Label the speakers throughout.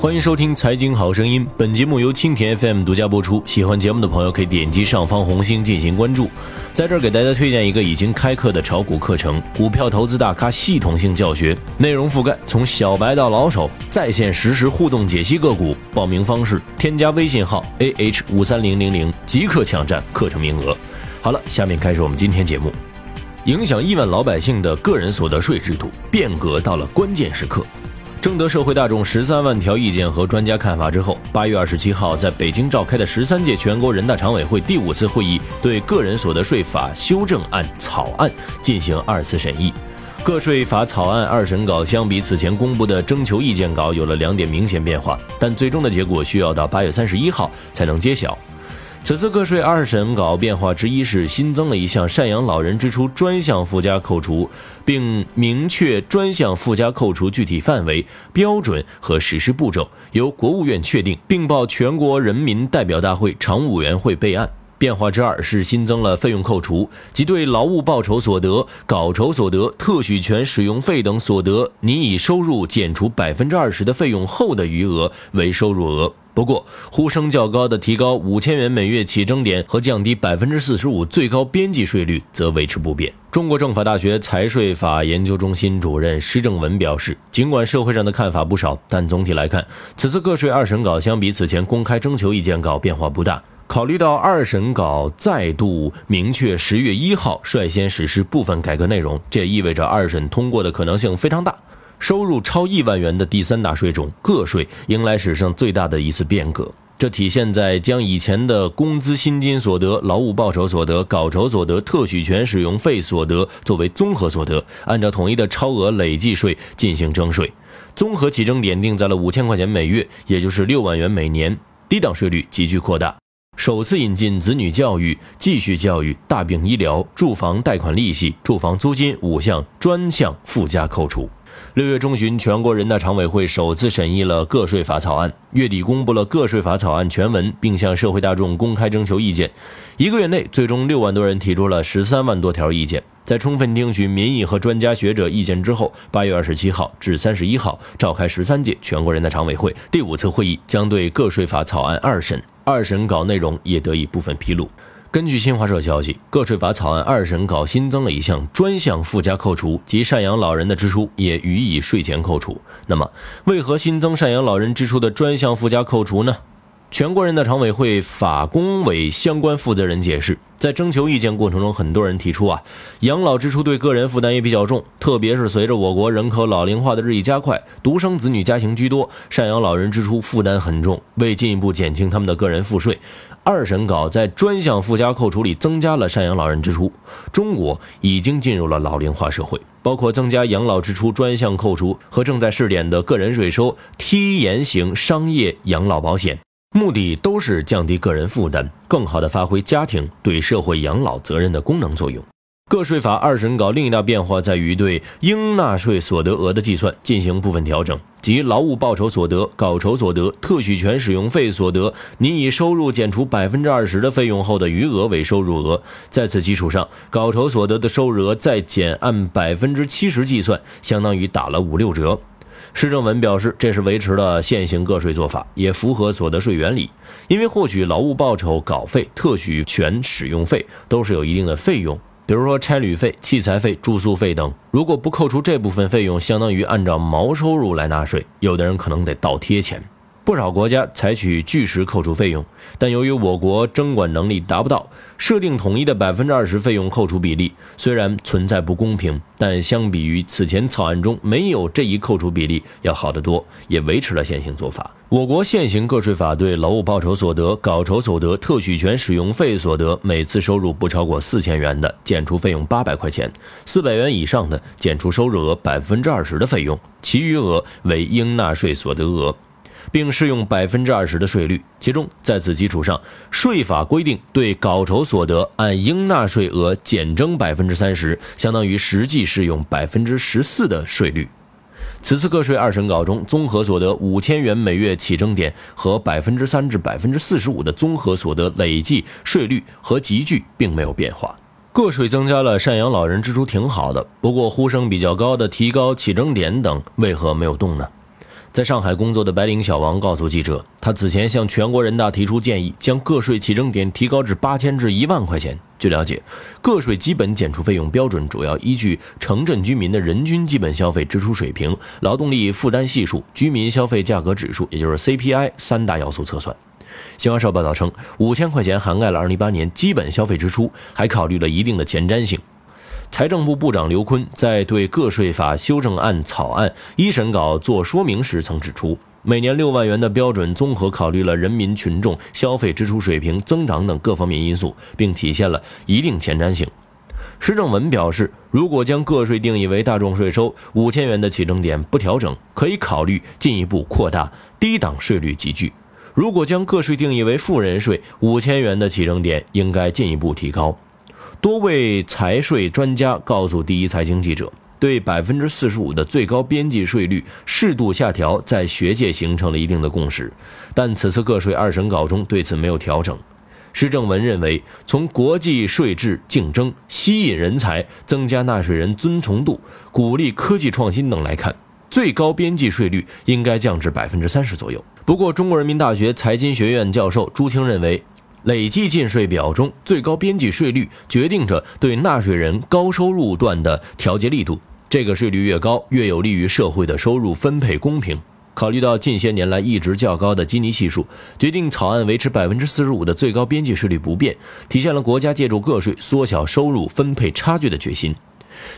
Speaker 1: 欢迎收听《财经好声音》，本节目由蜻蜓 FM 独家播出。喜欢节目的朋友可以点击上方红星进行关注。在这儿给大家推荐一个已经开课的炒股课程——股票投资大咖系统性教学，内容覆盖从小白到老手，在线实时互动解析个股。报名方式：添加微信号 ah 五三零零零，即刻抢占课程名额。好了，下面开始我们今天节目。影响亿万老百姓的个人所得税制度变革到了关键时刻。征得社会大众十三万条意见和专家看法之后，八月二十七号在北京召开的十三届全国人大常委会第五次会议对个人所得税法修正案草案进行二次审议。个税法草案二审稿相比此前公布的征求意见稿有了两点明显变化，但最终的结果需要到八月三十一号才能揭晓。此次个税二审稿变化之一是新增了一项赡养老人支出专项附加扣除，并明确专项附加扣除具体范围、标准和实施步骤，由国务院确定，并报全国人民代表大会常务委员会备案。变化之二是新增了费用扣除，即对劳务报酬所得、稿酬所得、特许权使用费等所得，拟以收入减除百分之二十的费用后的余额为收入额。不过，呼声较高的提高五千元每月起征点和降低百分之四十五最高边际税率则维持不变。中国政法大学财税法研究中心主任施正文表示，尽管社会上的看法不少，但总体来看，此次个税二审稿相比此前公开征求意见稿变化不大。考虑到二审稿再度明确十月一号率先实施部分改革内容，这也意味着二审通过的可能性非常大。收入超亿万元的第三大税种个税迎来史上最大的一次变革，这体现在将以前的工资薪金所得、劳务报酬所得、稿酬所得、特许权使用费所得作为综合所得，按照统一的超额累计税进行征税，综合起征点定在了五千块钱每月，也就是六万元每年，低档税率急剧扩大。首次引进子女教育、继续教育、大病医疗、住房贷款利息、住房租金五项专项附加扣除。六月中旬，全国人大常委会首次审议了个税法草案，月底公布了个税法草案全文，并向社会大众公开征求意见。一个月内，最终六万多人提出了十三万多条意见。在充分听取民意和专家学者意见之后，八月二十七号至三十一号召开十三届全国人大常委会第五次会议，将对个税法草案二审，二审稿内容也得以部分披露。根据新华社消息，个税法草案二审稿新增了一项专项附加扣除，即赡养老人的支出也予以税前扣除。那么，为何新增赡养老人支出的专项附加扣除呢？全国人大常委会法工委相关负责人解释。在征求意见过程中，很多人提出啊，养老支出对个人负担也比较重，特别是随着我国人口老龄化的日益加快，独生子女家庭居多，赡养老人支出负担很重。为进一步减轻他们的个人赋税，二审稿在专项附加扣除里增加了赡养老人支出。中国已经进入了老龄化社会，包括增加养老支出专项扣除和正在试点的个人税收梯延型商业养老保险。目的都是降低个人负担，更好地发挥家庭对社会养老责任的功能作用。个税法二审稿另一大变化在于对应纳税所得额的计算进行部分调整，即劳务报酬所得、稿酬所得、特许权使用费所得，拟以收入减除百分之二十的费用后的余额为收入额。在此基础上，稿酬所得的收入额再减按百分之七十计算，相当于打了五六折。施正文表示，这是维持了现行个税做法，也符合所得税原理。因为获取劳务报酬、稿费、特许权使用费都是有一定的费用，比如说差旅费、器材费、住宿费等。如果不扣除这部分费用，相当于按照毛收入来纳税，有的人可能得倒贴钱。不少国家采取据实扣除费用，但由于我国征管能力达不到，设定统一的百分之二十费用扣除比例，虽然存在不公平，但相比于此前草案中没有这一扣除比例要好得多，也维持了现行做法。我国现行个税法对劳务报酬所得、稿酬所得、特许权使用费所得，每次收入不超过四千元的，减除费用八百块钱；四百元以上的，减除收入额百分之二十的费用，其余额为应纳税所得额。并适用百分之二十的税率，其中在此基础上，税法规定对稿酬所得按应纳税额减征百分之三十，相当于实际适用百分之十四的税率。此次个税二审稿中，综合所得五千元每月起征点和百分之三至百分之四十五的综合所得累计税率和集聚并没有变化。个税增加了赡养老人支出挺好的，不过呼声比较高的提高起征点等，为何没有动呢？在上海工作的白领小王告诉记者，他此前向全国人大提出建议，将个税起征点提高至八千至一万块钱。据了解，个税基本减除费用标准主要依据城镇居民的人均基本消费支出水平、劳动力负担系数、居民消费价格指数，也就是 CPI 三大要素测算。新华社报道称，五千块钱涵盖了2018年基本消费支出，还考虑了一定的前瞻性。财政部部长刘昆在对个税法修正案草案一审稿作说明时曾指出，每年六万元的标准综合考虑了人民群众消费支出水平增长等各方面因素，并体现了一定前瞻性。施正文表示，如果将个税定义为大众税收，五千元的起征点不调整，可以考虑进一步扩大低档税率集聚；如果将个税定义为富人税，五千元的起征点应该进一步提高。多位财税专家告诉第一财经记者，对百分之四十五的最高边际税率适度下调，在学界形成了一定的共识。但此次个税二审稿中对此没有调整。施正文认为，从国际税制竞争、吸引人才、增加纳税人遵从度、鼓励科技创新等来看，最高边际税率应该降至百分之三十左右。不过，中国人民大学财经学院教授朱清认为。累计进税表中最高边际税率决定着对纳税人高收入段的调节力度，这个税率越高，越有利于社会的收入分配公平。考虑到近些年来一直较高的基尼系数，决定草案维持百分之四十五的最高边际税率不变，体现了国家借助个税缩小收入分配差距的决心。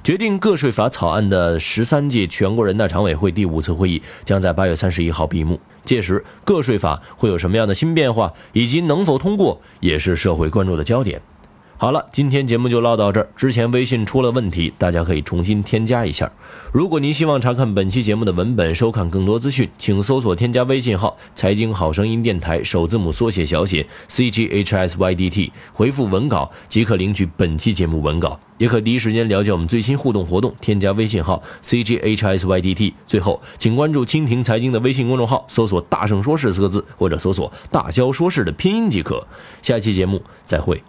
Speaker 1: 决定个税法草案的十三届全国人大常委会第五次会议将在八月三十一号闭幕。届时，个税法会有什么样的新变化，以及能否通过，也是社会关注的焦点。好了，今天节目就唠到这儿。之前微信出了问题，大家可以重新添加一下。如果您希望查看本期节目的文本，收看更多资讯，请搜索添加微信号“财经好声音电台”首字母缩写小写 c g h s y d t，回复文稿即可领取本期节目文稿，也可第一时间了解我们最新互动活动。添加微信号 c g h s y d t。最后，请关注蜻蜓财经的微信公众号，搜索“大圣说事”四个字，或者搜索“大肖说事”的拼音即可。下期节目再会。